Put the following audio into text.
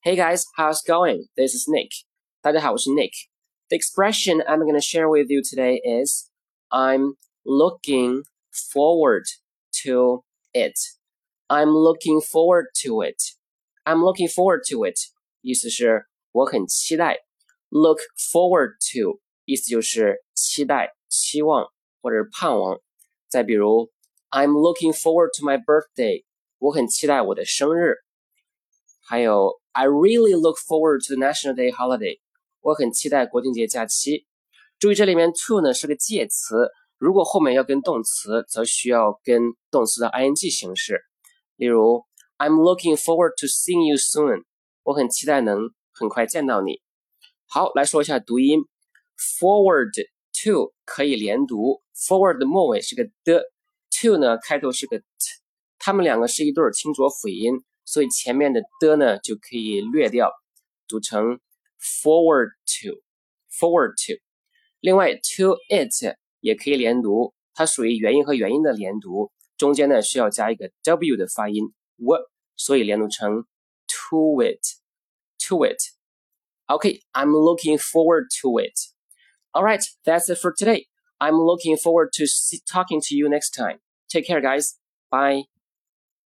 Hey guys, how's it going? This is Nick. 大家好，我是 Nick. The expression I'm going to share with you today is I'm looking forward to it. I'm looking forward to it. I'm looking forward to it. 意思是我很期待。Look forward to 意思就是期待、期望或者盼望。再比如，I'm looking forward to my birthday. 我很期待我的生日。还有 ，I really look forward to the National Day holiday。我很期待国庆节假期。注意，这里面 to 呢是个介词，如果后面要跟动词，则需要跟动词的 ing 形式。例如，I'm looking forward to seeing you soon。我很期待能很快见到你。好，来说一下读音，forward to 可以连读，forward 的末尾是个的，to 呢开头是个 t，它们两个是一对清浊辅音。所以前面的的呢就可以略掉，读成 forward to，forward to。另外 to it 也可以连读，它属于元音和元音的连读，中间呢需要加一个 w 的发音 w，所以连读成 to it，to it。Okay，I'm looking forward to it. All right, that's it for today. I'm looking forward to talking to you next time. Take care, guys. Bye.